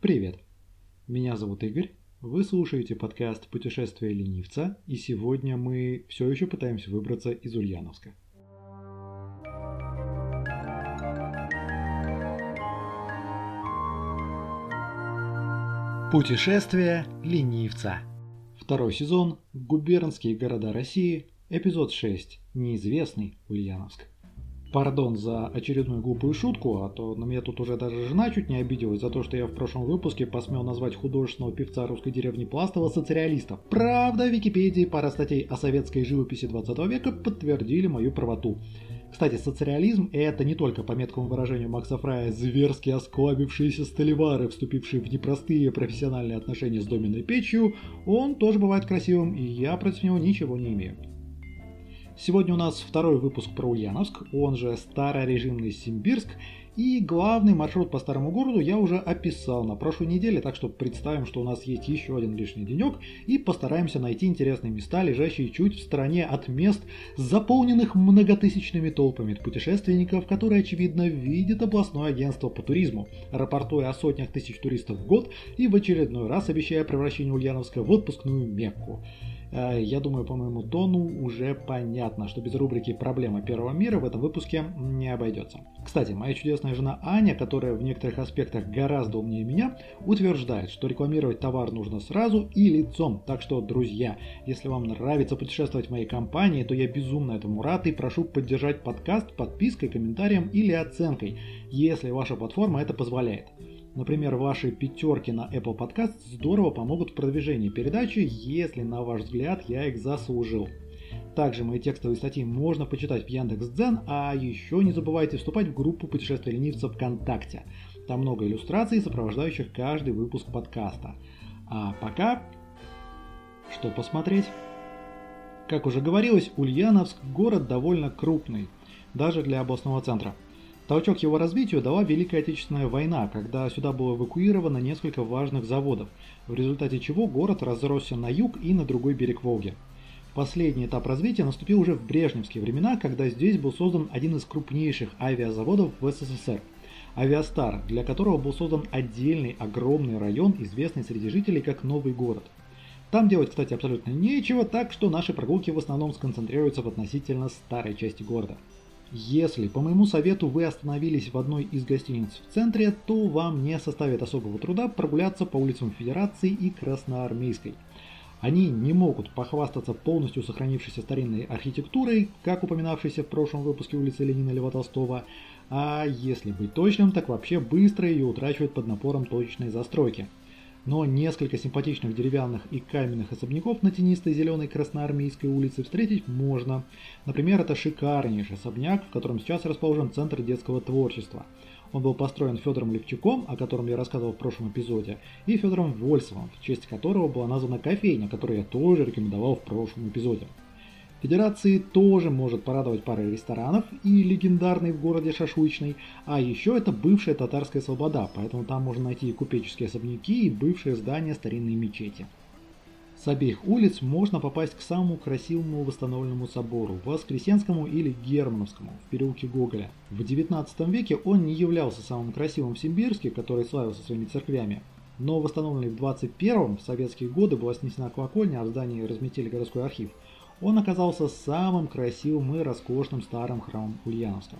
Привет! Меня зовут Игорь, вы слушаете подкаст «Путешествие ленивца», и сегодня мы все еще пытаемся выбраться из Ульяновска. Путешествие ленивца. Второй сезон. Губернские города России. Эпизод 6. Неизвестный Ульяновск. Пардон за очередную глупую шутку, а то на меня тут уже даже жена чуть не обиделась за то, что я в прошлом выпуске посмел назвать художественного певца русской деревни Пластова социалистом. Правда, в Википедии пара статей о советской живописи 20 века подтвердили мою правоту. Кстати, социализм – это не только по меткому выражению Макса Фрая зверски осклабившиеся столевары, вступившие в непростые профессиональные отношения с доменной печью, он тоже бывает красивым, и я против него ничего не имею. Сегодня у нас второй выпуск про Ульяновск, он же старорежимный Симбирск, и главный маршрут по старому городу я уже описал на прошлой неделе, так что представим, что у нас есть еще один лишний денек и постараемся найти интересные места, лежащие чуть в стороне от мест, заполненных многотысячными толпами путешественников, которые, очевидно, видят областное агентство по туризму, рапортуя о сотнях тысяч туристов в год и в очередной раз обещая превращение Ульяновска в отпускную Мекку. Э, я думаю, по моему тону уже понятно, что без рубрики «Проблема первого мира» в этом выпуске не обойдется. Кстати, моя чудесная жена Аня, которая в некоторых аспектах гораздо умнее меня, утверждает, что рекламировать товар нужно сразу и лицом. Так что, друзья, если вам нравится путешествовать в моей компании, то я безумно этому рад и прошу поддержать подкаст подпиской, комментарием или оценкой, если ваша платформа это позволяет. Например, ваши пятерки на Apple Podcast здорово помогут в продвижении передачи, если, на ваш взгляд, я их заслужил. Также мои текстовые статьи можно почитать в Яндекс.Дзен, а еще не забывайте вступать в группу путешествия ленивца ВКонтакте. Там много иллюстраций, сопровождающих каждый выпуск подкаста. А пока, что посмотреть? Как уже говорилось, Ульяновск город довольно крупный, даже для областного центра – Толчок его развитию дала Великая Отечественная война, когда сюда было эвакуировано несколько важных заводов, в результате чего город разросся на юг и на другой берег Волги. Последний этап развития наступил уже в брежневские времена, когда здесь был создан один из крупнейших авиазаводов в СССР – Авиастар, для которого был создан отдельный огромный район, известный среди жителей как Новый город. Там делать, кстати, абсолютно нечего, так что наши прогулки в основном сконцентрируются в относительно старой части города – если по моему совету вы остановились в одной из гостиниц в центре, то вам не составит особого труда прогуляться по улицам Федерации и Красноармейской. Они не могут похвастаться полностью сохранившейся старинной архитектурой, как упоминавшейся в прошлом выпуске улицы Ленина Льва Толстого, а если быть точным, так вообще быстро ее утрачивают под напором точечной застройки – но несколько симпатичных деревянных и каменных особняков на тенистой зеленой Красноармейской улице встретить можно. Например, это шикарнейший особняк, в котором сейчас расположен Центр детского творчества. Он был построен Федором Левчуком, о котором я рассказывал в прошлом эпизоде, и Федором Вольсовым, в честь которого была названа кофейня, которую я тоже рекомендовал в прошлом эпизоде. Федерации тоже может порадовать парой ресторанов и легендарный в городе шашлычный, а еще это бывшая татарская слобода, поэтому там можно найти и купеческие особняки, и бывшие здания старинной мечети. С обеих улиц можно попасть к самому красивому восстановленному собору, Воскресенскому или Германовскому, в переулке Гоголя. В 19 веке он не являлся самым красивым в Симбирске, который славился своими церквями, но восстановленный в 21-м, в советские годы была снесена колокольня, а в здании разметили городской архив – он оказался самым красивым и роскошным старым храмом Ульяновска.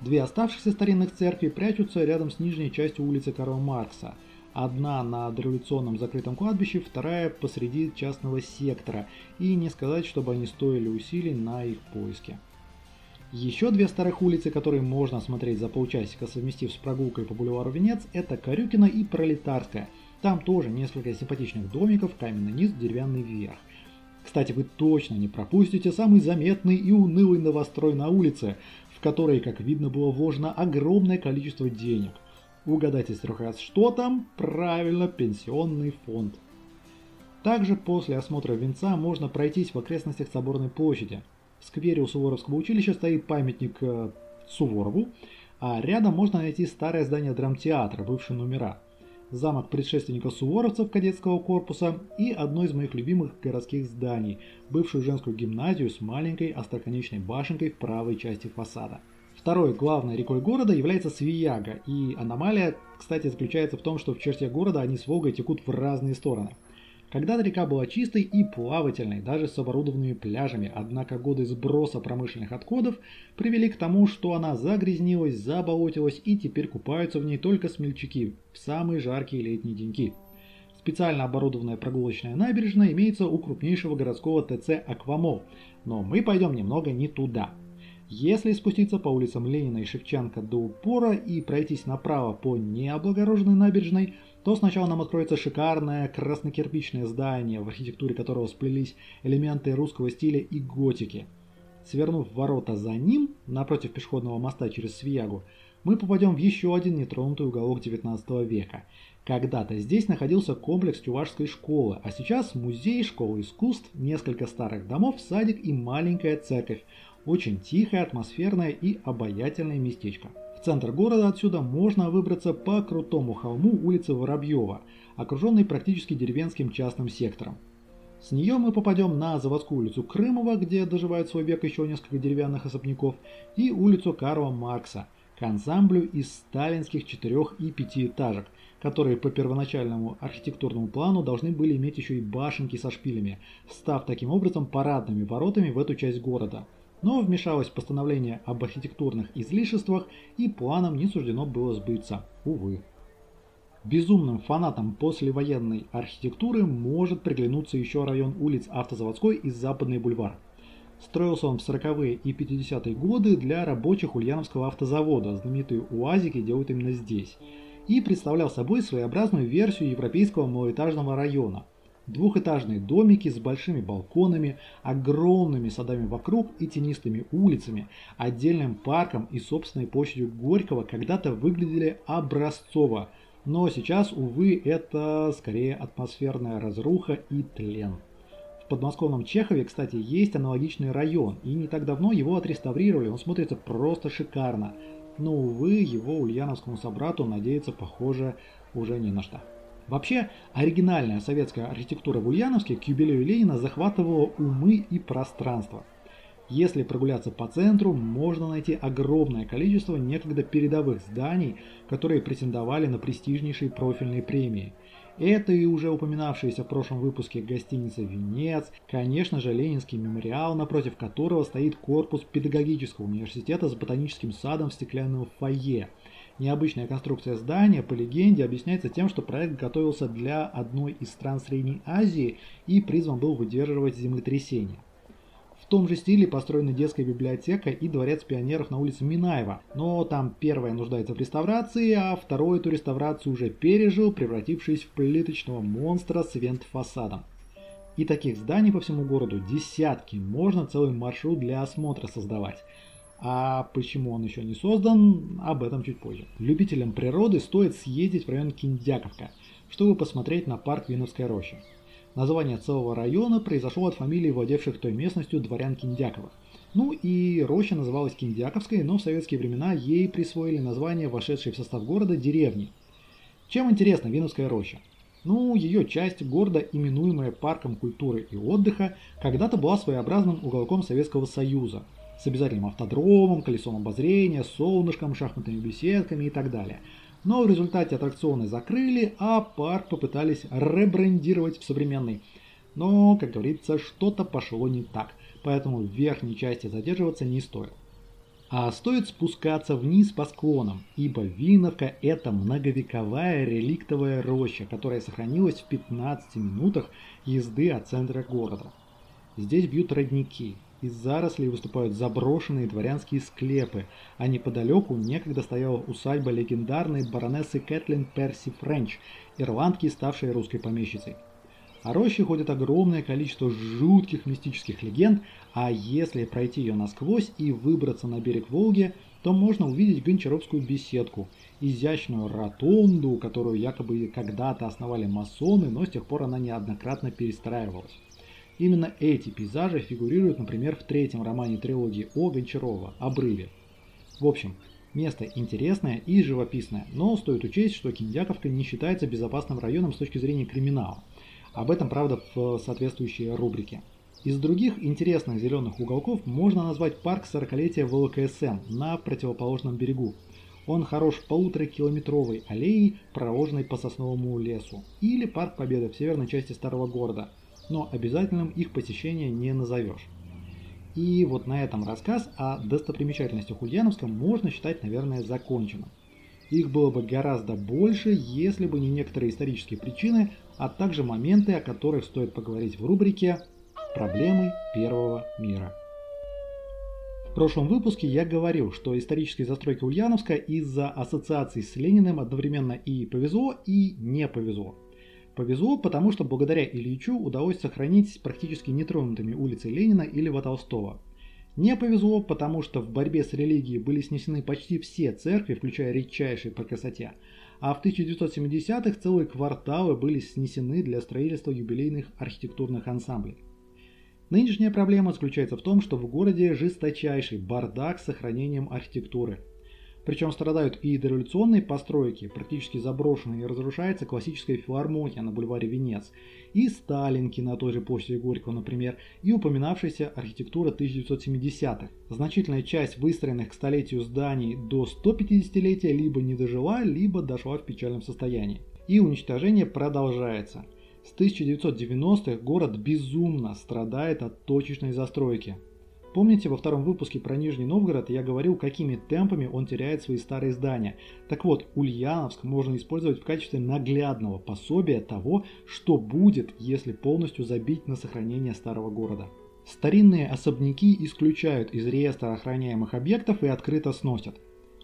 Две оставшихся старинных церкви прячутся рядом с нижней частью улицы Карла Маркса. Одна на дореволюционном закрытом кладбище, вторая посреди частного сектора, и не сказать, чтобы они стоили усилий на их поиске. Еще две старых улицы, которые можно осмотреть за полчасика, совместив с прогулкой по бульвару Венец, это Корюкина и Пролетарская. Там тоже несколько симпатичных домиков, каменный низ, деревянный верх. Кстати, вы точно не пропустите самый заметный и унылый новострой на улице, в который, как видно, было вложено огромное количество денег. Угадайте с трех раз, что там? Правильно, пенсионный фонд. Также после осмотра венца можно пройтись в окрестностях Соборной площади. В сквере у Суворовского училища стоит памятник э, Суворову, а рядом можно найти старое здание драмтеатра, бывшие номера замок предшественника суворовцев кадетского корпуса и одно из моих любимых городских зданий, бывшую женскую гимназию с маленькой остроконечной башенкой в правой части фасада. Второй главной рекой города является Свияга, и аномалия, кстати, заключается в том, что в черте города они с Волгой текут в разные стороны. Когда-то река была чистой и плавательной, даже с оборудованными пляжами, однако годы сброса промышленных отходов привели к тому, что она загрязнилась, заболотилась и теперь купаются в ней только смельчаки в самые жаркие летние деньки. Специально оборудованная прогулочная набережная имеется у крупнейшего городского ТЦ «Аквамол», но мы пойдем немного не туда – если спуститься по улицам Ленина и Шевченко до упора и пройтись направо по необлагороженной набережной, то сначала нам откроется шикарное краснокирпичное здание, в архитектуре которого сплелись элементы русского стиля и готики. Свернув ворота за ним, напротив пешеходного моста через Свиягу, мы попадем в еще один нетронутый уголок 19 века. Когда-то здесь находился комплекс Чувашской школы, а сейчас музей, школа искусств, несколько старых домов, садик и маленькая церковь, очень тихое, атмосферное и обаятельное местечко. В центр города отсюда можно выбраться по крутому холму улицы Воробьева, окруженной практически деревенским частным сектором. С нее мы попадем на заводскую улицу Крымова, где доживает свой век еще несколько деревянных особняков, и улицу Карла Маркса, к ансамблю из сталинских четырех и пятиэтажек, которые по первоначальному архитектурному плану должны были иметь еще и башенки со шпилями, став таким образом парадными воротами в эту часть города – но вмешалось постановление об архитектурных излишествах и планам не суждено было сбыться, увы. Безумным фанатам послевоенной архитектуры может приглянуться еще район улиц Автозаводской и Западный бульвар. Строился он в 40-е и 50-е годы для рабочих Ульяновского автозавода, знаменитые УАЗики делают именно здесь, и представлял собой своеобразную версию европейского малоэтажного района – Двухэтажные домики с большими балконами, огромными садами вокруг и тенистыми улицами, отдельным парком и собственной площадью Горького когда-то выглядели образцово, но сейчас, увы, это скорее атмосферная разруха и тлен. В подмосковном Чехове, кстати, есть аналогичный район, и не так давно его отреставрировали, он смотрится просто шикарно. Но, увы, его ульяновскому собрату надеяться, похоже, уже не на что. Вообще, оригинальная советская архитектура в Ульяновске к юбилею Ленина захватывала умы и пространство. Если прогуляться по центру, можно найти огромное количество некогда передовых зданий, которые претендовали на престижнейшие профильные премии. Это и уже упоминавшаяся в прошлом выпуске гостиница «Венец», конечно же Ленинский мемориал, напротив которого стоит корпус педагогического университета с ботаническим садом в стеклянном фойе – Необычная конструкция здания, по легенде, объясняется тем, что проект готовился для одной из стран Средней Азии и призван был выдерживать землетрясения. В том же стиле построена детская библиотека и дворец пионеров на улице Минаева, но там первая нуждается в реставрации, а второй эту реставрацию уже пережил, превратившись в плиточного монстра с вент-фасадом. И таких зданий по всему городу десятки, можно целый маршрут для осмотра создавать. А почему он еще не создан, об этом чуть позже. Любителям природы стоит съездить в район Киндяковка, чтобы посмотреть на парк Виновской рощи. Название целого района произошло от фамилии владевших той местностью дворян Киндяковых. Ну и роща называлась Киндяковской, но в советские времена ей присвоили название, вошедшее в состав города, деревни. Чем интересна Виновская роща? Ну, ее часть города, именуемая парком культуры и отдыха, когда-то была своеобразным уголком Советского Союза – с обязательным автодромом, колесом обозрения, солнышком, шахматными беседками и так далее. Но в результате аттракционы закрыли, а парк попытались ребрендировать в современный. Но, как говорится, что-то пошло не так, поэтому в верхней части задерживаться не стоит. А стоит спускаться вниз по склонам, ибо Виновка – это многовековая реликтовая роща, которая сохранилась в 15 минутах езды от центра города. Здесь бьют родники, из зарослей выступают заброшенные дворянские склепы, а неподалеку некогда стояла усадьба легендарной баронессы Кэтлин Перси Френч, ирландки, ставшей русской помещицей. О роще ходит огромное количество жутких мистических легенд, а если пройти ее насквозь и выбраться на берег Волги, то можно увидеть гончаровскую беседку, изящную ротонду, которую якобы когда-то основали масоны, но с тех пор она неоднократно перестраивалась. Именно эти пейзажи фигурируют, например, в третьем романе трилогии О Гончарова «Обрыве». В общем, место интересное и живописное, но стоит учесть, что Киндяковка не считается безопасным районом с точки зрения криминала. Об этом, правда, в соответствующей рубрике. Из других интересных зеленых уголков можно назвать парк 40-летия ВЛКСМ на противоположном берегу. Он хорош полуторакилометровой аллеей, проложенной по сосновому лесу, или парк Победы в северной части старого города, но обязательным их посещение не назовешь. И вот на этом рассказ о достопримечательностях Ульяновска можно считать, наверное, законченным. Их было бы гораздо больше, если бы не некоторые исторические причины, а также моменты, о которых стоит поговорить в рубрике Проблемы первого мира. В прошлом выпуске я говорил, что исторической застройке Ульяновска из-за ассоциаций с Лениным одновременно и повезло, и не повезло. Повезло, потому что благодаря Ильичу удалось сохранить практически нетронутыми улицы Ленина и Льва Толстого. Не повезло, потому что в борьбе с религией были снесены почти все церкви, включая редчайшие по красоте, а в 1970-х целые кварталы были снесены для строительства юбилейных архитектурных ансамблей. Нынешняя проблема заключается в том, что в городе жесточайший бардак с сохранением архитектуры. Причем страдают и дореволюционные постройки, практически заброшенные, и разрушается классическая филармония на бульваре Венец, и Сталинки на той же площади Горького, например, и упоминавшаяся архитектура 1970-х. Значительная часть выстроенных к столетию зданий до 150-летия либо не дожила, либо дошла в печальном состоянии. И уничтожение продолжается – с 1990-х город безумно страдает от точечной застройки. Помните, во втором выпуске про Нижний Новгород я говорил, какими темпами он теряет свои старые здания. Так вот, Ульяновск можно использовать в качестве наглядного пособия того, что будет, если полностью забить на сохранение старого города. Старинные особняки исключают из реестра охраняемых объектов и открыто сносят.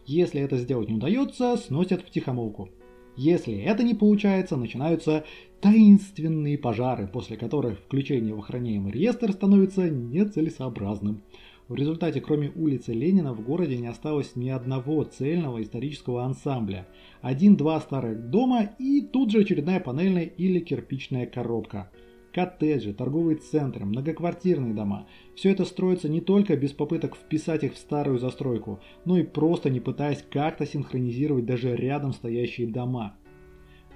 Если это сделать не удается, сносят в тихомолку. Если это не получается, начинаются таинственные пожары, после которых включение в охраняемый реестр становится нецелесообразным. В результате, кроме улицы Ленина, в городе не осталось ни одного цельного исторического ансамбля. Один-два старых дома и тут же очередная панельная или кирпичная коробка – коттеджи, торговые центры, многоквартирные дома. Все это строится не только без попыток вписать их в старую застройку, но и просто не пытаясь как-то синхронизировать даже рядом стоящие дома.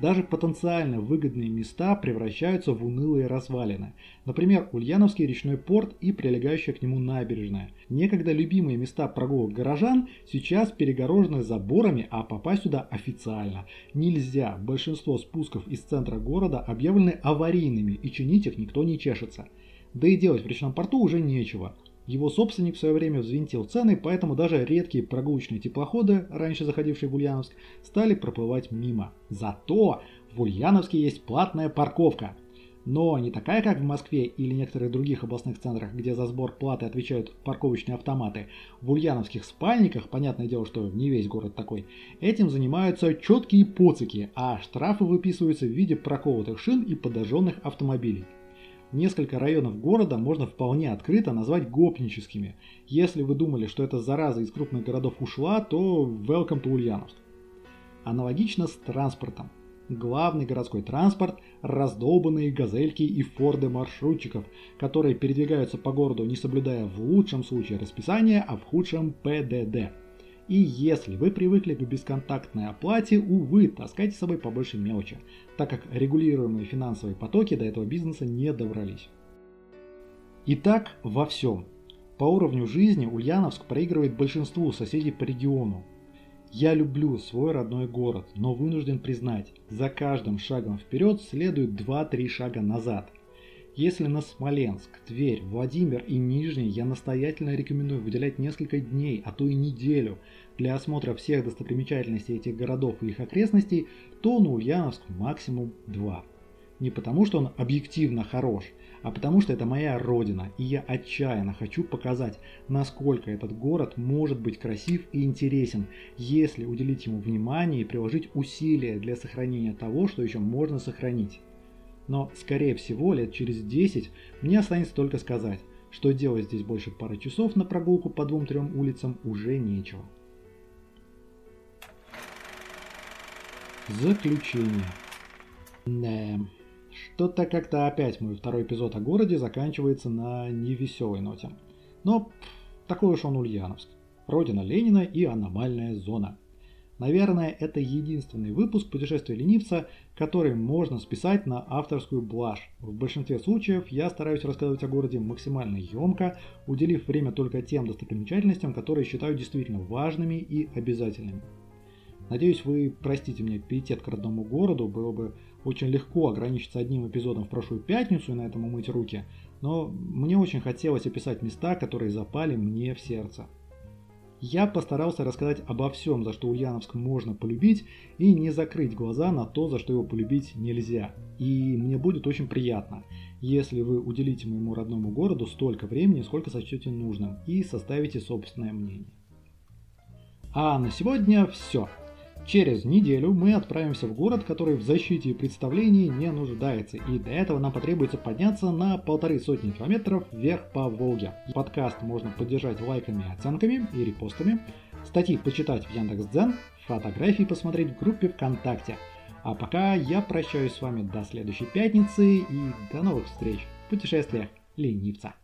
Даже потенциально выгодные места превращаются в унылые развалины. Например, Ульяновский речной порт и прилегающая к нему набережная. Некогда любимые места прогулок горожан сейчас перегорожены заборами, а попасть сюда официально нельзя. Большинство спусков из центра города объявлены аварийными и чинить их никто не чешется. Да и делать в речном порту уже нечего. Его собственник в свое время взвинтил цены, поэтому даже редкие прогулочные теплоходы, раньше заходившие в Ульяновск, стали проплывать мимо. Зато в Ульяновске есть платная парковка. Но не такая, как в Москве или некоторых других областных центрах, где за сбор платы отвечают парковочные автоматы. В ульяновских спальниках, понятное дело, что не весь город такой, этим занимаются четкие поцики, а штрафы выписываются в виде проколотых шин и подожженных автомобилей. Несколько районов города можно вполне открыто назвать гопническими. Если вы думали, что эта зараза из крупных городов ушла, то welcome to Ульяновск. Аналогично с транспортом. Главный городской транспорт – раздолбанные газельки и форды маршрутчиков, которые передвигаются по городу, не соблюдая в лучшем случае расписание, а в худшем ПДД. И если вы привыкли к бесконтактной оплате, увы, таскайте с собой побольше мелочи, так как регулируемые финансовые потоки до этого бизнеса не добрались. Итак, во всем. По уровню жизни Ульяновск проигрывает большинству соседей по региону. Я люблю свой родной город, но вынужден признать, за каждым шагом вперед следует 2-3 шага назад – если на Смоленск, Тверь, Владимир и Нижний я настоятельно рекомендую выделять несколько дней, а то и неделю для осмотра всех достопримечательностей этих городов и их окрестностей, то на Ульяновск максимум два. Не потому, что он объективно хорош, а потому что это моя родина, и я отчаянно хочу показать, насколько этот город может быть красив и интересен, если уделить ему внимание и приложить усилия для сохранения того, что еще можно сохранить. Но, скорее всего, лет через 10 мне останется только сказать, что делать здесь больше пары часов на прогулку по двум-трем улицам уже нечего. Заключение. Да, что-то как-то опять мой второй эпизод о городе заканчивается на невеселой ноте. Но такой уж он Ульяновск. Родина Ленина и аномальная зона. Наверное, это единственный выпуск «Путешествия ленивца», который можно списать на авторскую блажь. В большинстве случаев я стараюсь рассказывать о городе максимально емко, уделив время только тем достопримечательностям, которые считаю действительно важными и обязательными. Надеюсь, вы простите мне пиетет к родному городу, было бы очень легко ограничиться одним эпизодом в прошлую пятницу и на этом умыть руки, но мне очень хотелось описать места, которые запали мне в сердце. Я постарался рассказать обо всем, за что Ульяновск можно полюбить, и не закрыть глаза на то, за что его полюбить нельзя. И мне будет очень приятно, если вы уделите моему родному городу столько времени, сколько сочтете нужным, и составите собственное мнение. А на сегодня все. Через неделю мы отправимся в город, который в защите и представлении не нуждается, и для этого нам потребуется подняться на полторы сотни километров вверх по Волге. Подкаст можно поддержать лайками, оценками и репостами, статьи почитать в Яндекс.Дзен, фотографии посмотреть в группе ВКонтакте. А пока я прощаюсь с вами до следующей пятницы и до новых встреч в путешествиях ленивца.